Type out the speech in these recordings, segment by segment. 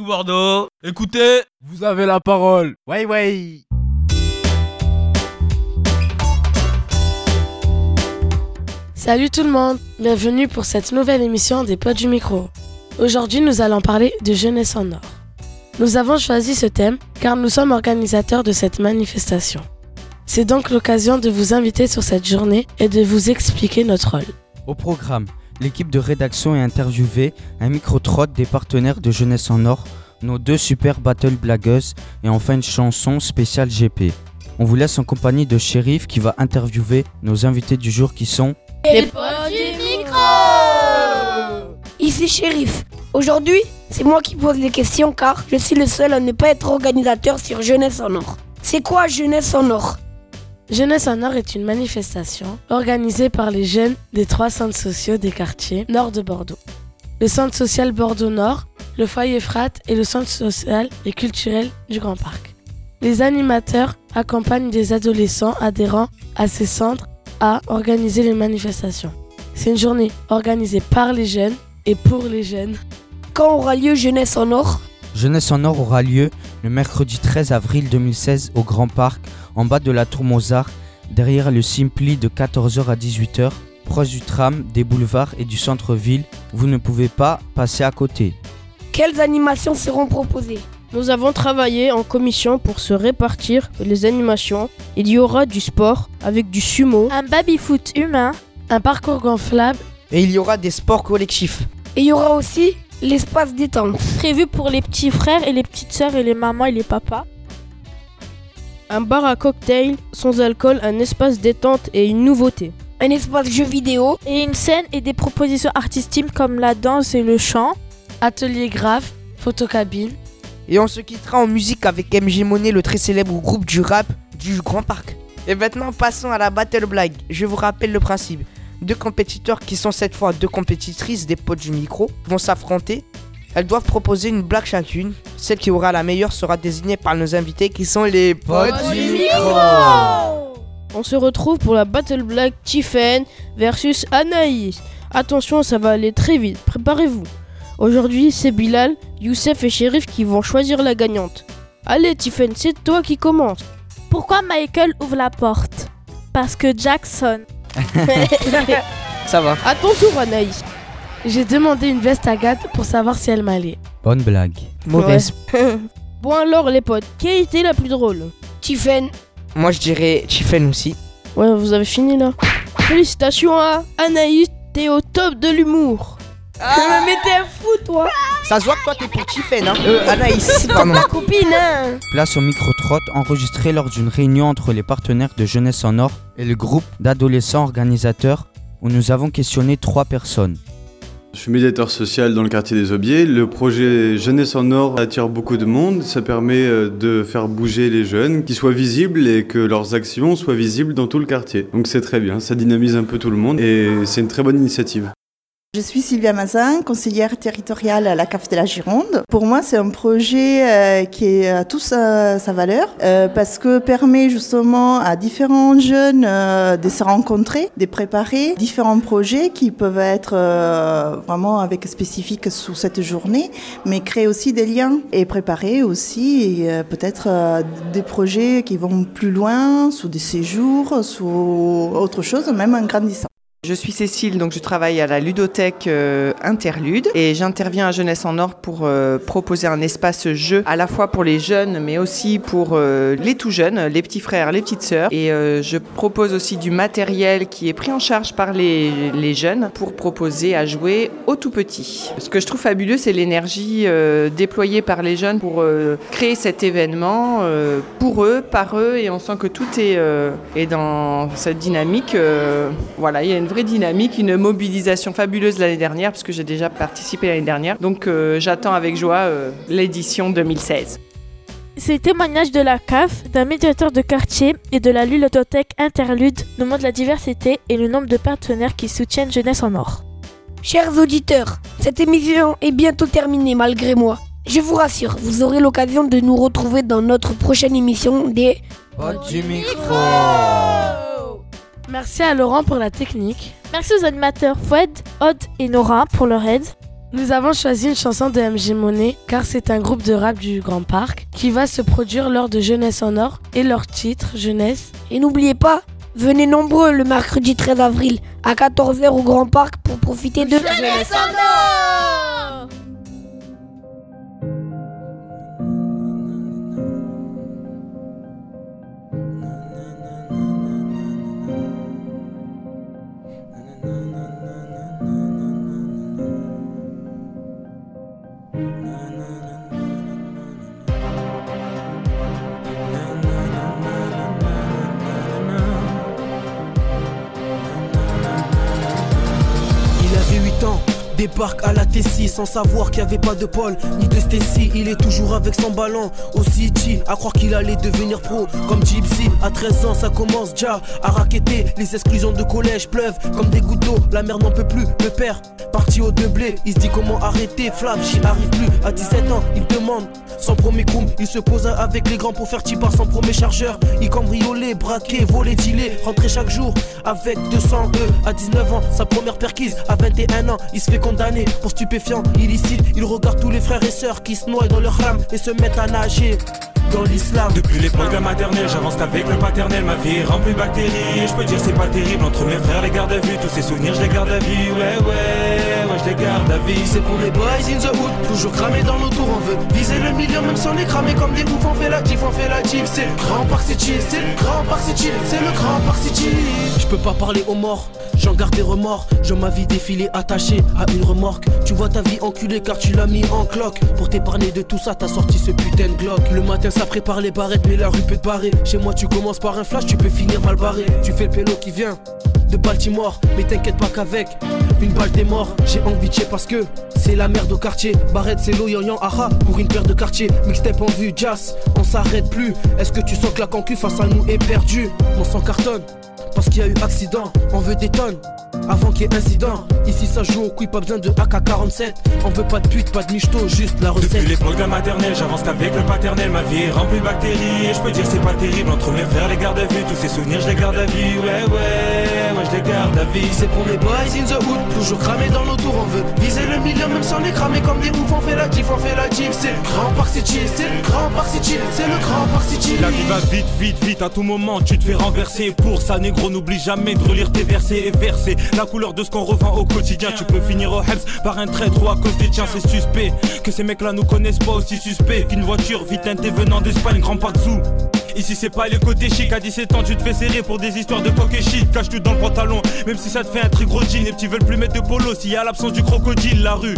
Tout Bordeaux, écoutez Vous avez la parole. Ouais, ouais. Salut tout le monde, bienvenue pour cette nouvelle émission des potes du micro. Aujourd'hui nous allons parler de Jeunesse en Or. Nous avons choisi ce thème car nous sommes organisateurs de cette manifestation. C'est donc l'occasion de vous inviter sur cette journée et de vous expliquer notre rôle. Au programme, l'équipe de rédaction est interviewée, un micro-trot des partenaires de Jeunesse en Or, nos deux super battle blagueuses et enfin une chanson spéciale GP. On vous laisse en compagnie de Shérif qui va interviewer nos invités du jour qui sont Les potes du micro Ici Shérif. Aujourd'hui, c'est moi qui pose les questions car je suis le seul à ne pas être organisateur sur Jeunesse en Or. C'est quoi Jeunesse en Or? Jeunesse en Or est une manifestation organisée par les jeunes des trois centres sociaux des quartiers nord de Bordeaux. Le centre social Bordeaux Nord, le foyer Frat et le centre social et culturel du Grand Parc. Les animateurs accompagnent des adolescents adhérents à ces centres à organiser les manifestations. C'est une journée organisée par les jeunes et pour les jeunes. Quand aura lieu Jeunesse en Or? Jeunesse en Or aura lieu le mercredi 13 avril 2016 au Grand Parc, en bas de la Tour Mozart, derrière le Simpli de 14h à 18h, proche du tram, des boulevards et du centre-ville. Vous ne pouvez pas passer à côté. Quelles animations seront proposées? Nous avons travaillé en commission pour se répartir les animations. Il y aura du sport avec du sumo, Un baby-foot humain. Un parcours gonflable, Et il y aura des sports collectifs. Et il y aura aussi l'espace détente. Prévu pour les petits frères et les petites sœurs et les mamans et les papas. un bar à cocktail sans alcool, un espace détente et une nouveauté. Un espace jeux vidéo. Et une scène et des propositions artistiques comme la danse et le chant. atelier graphe, photocabine. Et on se quittera en musique avec MG Monet, le très célèbre groupe du rap du Grand Parc. Et maintenant, passons à la battle blague. Je vous rappelle le principe. Deux compétiteurs qui sont cette fois deux compétitrices des potes du micro vont s'affronter. Elles doivent proposer une blague chacune. Celle qui aura la meilleure sera désignée par nos invités qui sont les potes du micro. On se retrouve pour la Battle Black Tiffen versus Anaïs. Attention, ça va aller très vite, préparez-vous. Aujourd'hui, c'est Bilal, Youssef et Shérif qui vont choisir la gagnante. Allez Tiffen, c'est toi qui commence. Pourquoi Michael ouvre la porte? Parce que Jackson. Ça va. À ton tour Anaïs. J'ai demandé une veste à Gat pour savoir si elle m'allait. Bonne blague. Mauvaise. Bon alors les potes, qui a été la plus drôle? Tiffen. Moi, je dirais Chiffen aussi. Ouais, vous avez fini là. Félicitations à Anaïs, t'es au top de l'humour. Mais t'es un fou toi. Ça se voit que toi, t'es pour Chiffen, hein. Euh, Anaïs, pardon. Ta copine hein. Place au micro-trot enregistré lors d'une réunion entre les partenaires de Jeunesse en Or et le groupe d'adolescents organisateurs où nous avons questionné trois personnes. Je suis médiateur social dans le quartier des Aubiers. Le projet Jeunesse en Or attire beaucoup de monde. Ça permet euh, de faire bouger les jeunes, qu'ils soient visibles et que leurs actions soient visibles dans tout le quartier. Donc c'est très bien, ça dynamise un peu tout le monde et c'est une très bonne initiative. Je suis Sylvia Mazin, conseillère territoriale à la CAF de la Gironde. Pour moi, c'est un projet euh, qui est à tout sa, sa valeur euh, parce que permet justement à différents jeunes euh, de se rencontrer, de préparer différents projets qui peuvent être euh, vraiment avec spécifiques sous cette journée, mais créer aussi des liens et préparer aussi euh, peut-être euh, des projets qui vont plus loin, sous des séjours, sous autre chose, même en grandissant. Je suis Cécile, donc je travaille à la ludothèque euh, Interlude et j'interviens à Jeunesse en Or pour euh, proposer un espace jeu à la fois pour les jeunes mais aussi pour euh, les tout jeunes, les petits frères, les petites sœurs. Et je propose aussi du matériel qui est pris en charge par les, jeunes pour proposer à jouer aux tout petits. Ce que je trouve fabuleux, c'est l'énergie déployée par les jeunes pour créer cet événement pour eux, par eux et on sent que tout est, est dans cette dynamique. voilà, il y a une vraie dynamique, une mobilisation fabuleuse l'année dernière, puisque j'ai déjà participé l'année dernière. Donc euh, j'attends avec joie euh, l'édition 2016. Ces témoignages de la CAF, d'un médiateur de quartier et de la ludothèque Interlude nous montrent la diversité et le nombre de partenaires qui soutiennent Jeunesse en Or. Chers auditeurs, cette émission est bientôt terminée malgré moi. Je vous rassure, vous aurez l'occasion de nous retrouver dans notre prochaine émission des Potes du micro Merci à Laurent pour la technique. Merci aux animateurs Foued, Odd et Nora pour leur aide. Nous avons choisi une chanson de MJ Monet car c'est un groupe de rap du Grand Parc qui va se produire lors de Jeunesse en Or et leur titre Jeunesse. Et n'oubliez pas, venez nombreux le mercredi 13 avril à 14h au Grand Parc pour profiter de Jeunesse en or Il avait 8 ans, débarque à la T6 sans savoir qu'il n'y avait pas de Paul ni de Stacy. Il est toujours avec son ballon au City, à croire qu'il allait devenir pro comme Gypsy. À 13 ans, ça commence déjà à raqueter. Les exclusions de collège pleuvent comme des gouttes d'eau. La mère n'en peut plus, le père parti au blé. Il se dit comment arrêter, Flav, j'y arrive plus. À 17 ans, il demande son premier coup. Il se posa avec les grands pour faire par son premier chargeur. Il cambriolait, braquait, volait, dealait. Rentrait chaque jour avec 200 E. À 19 ans, sa première perquise. À 21 ans, il se fait pour stupéfiant illicite. Il regarde tous les frères et sœurs qui se noient dans leur rame et se mettent à nager. Dans l'islam. Depuis l'époque de la maternelle, j'avance qu'avec le paternel. Ma vie est remplie de bactéries. Et je peux dire, c'est pas terrible. Entre mes frères, les gardes à vue. Tous ces souvenirs, je les garde à vie. Ouais, ouais, ouais, je les garde à vie. C'est pour les boys in the hood, toujours cramés dans nos tours. On veut viser le million, même si on est cramé comme des oufs. On fait la diff, on fait la diff. C'est le grand Park City, c'est le grand Park City, c'est le grand City. Je peux pas parler aux morts, j'en garde des remords. Je ma vie défilée attachée à une remorque. Tu vois ta vie enculée car tu l'as mis en cloque. Pour t'épargner de tout ça, t'as sorti ce putain de Glock. Le matin, ça prépare les barrettes, mais la rue peut te barrer. Chez moi, tu commences par un flash, tu peux finir mal barré. Tu fais le pélo qui vient de Baltimore, mais t'inquiète pas qu'avec une balle t'es mort. J'ai envie de parce que c'est la merde au quartier. Barrette, c'est l'eau, yan aha, pour une paire de quartier. Mixtape en vue, jazz, on s'arrête plus. Est-ce que tu sens que la concu face à nous est perdue? Mon sang cartonne, parce qu'il y a eu accident. On veut des tonnes. Avant qu'il y ait incident, ici ça joue au couille, pas besoin de AK-47. On veut pas de pute, pas de michto, juste la recette. Depuis l'époque de la maternelle, j'avance qu'avec le paternel. Ma vie est remplie de bactéries. Et je peux dire, c'est pas terrible. Entre mes frères, les gardes à vue. Tous ces souvenirs, je les garde à vie. Ouais, ouais, C'est pour les boys in the hood, toujours cramés dans nos tours. On veut viser le million, même on est cramé comme des oufs. On fait la diff, on fait la diff. C'est le grand City, c'est le grand City, c'est le grand City. La vie va vite, vite, vite. À tout moment, tu te fais renverser. Pour ça, négro, n'oublie jamais de relire tes versets et verser la couleur de ce qu'on revend au quotidien. Tu peux finir au Helms par un traître ou à cause des tiens, c'est suspect. Que ces mecs-là nous connaissent pas aussi suspect qu'une voiture vite teintée venant d'Espagne, grand pas de. Ici c'est pas les côtés chic, à 17 ans tu te fais serrer pour des histoires de coq et shit. Cache tout dans le pantalon, même si ça te fait un très gros jean. Les petits veulent plus mettre de polo. S'il y a l'absence du crocodile La rue,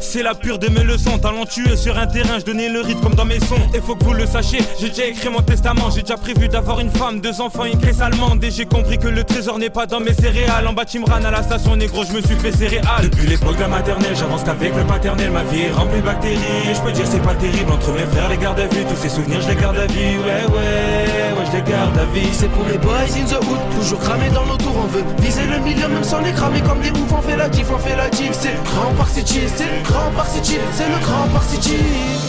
c'est la pure de mes leçons. Talentueux sur un terrain, je donnais le rythme comme dans mes sons. Et faut que vous le sachiez, j'ai déjà écrit mon testament. J'ai déjà prévu d'avoir une femme, deux enfants, une caisse allemande. Et j'ai compris que le trésor n'est pas dans mes céréales. En bas Timran à la station négro, je me suis fait céréales Depuis l'époque de la maternelle, j'avance qu'avec le paternel. Ma vie est remplie de bactéries, je peux dire c'est pas terrible Entre mes frères, les gardes à vue, tous ces souvenirs je les garde à vie. Ouais, ouais je les garde à vie C'est pour les boys in the hood, toujours cramés dans nos tours. On veut viser le million, même sans les cramer comme des oufs. On fait la diff, on fait la diff. C'est le grand Park City, c'est le grand Park City, c'est le grand Park City.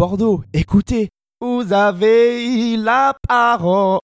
Bordeaux, écoutez, vous avez la parole.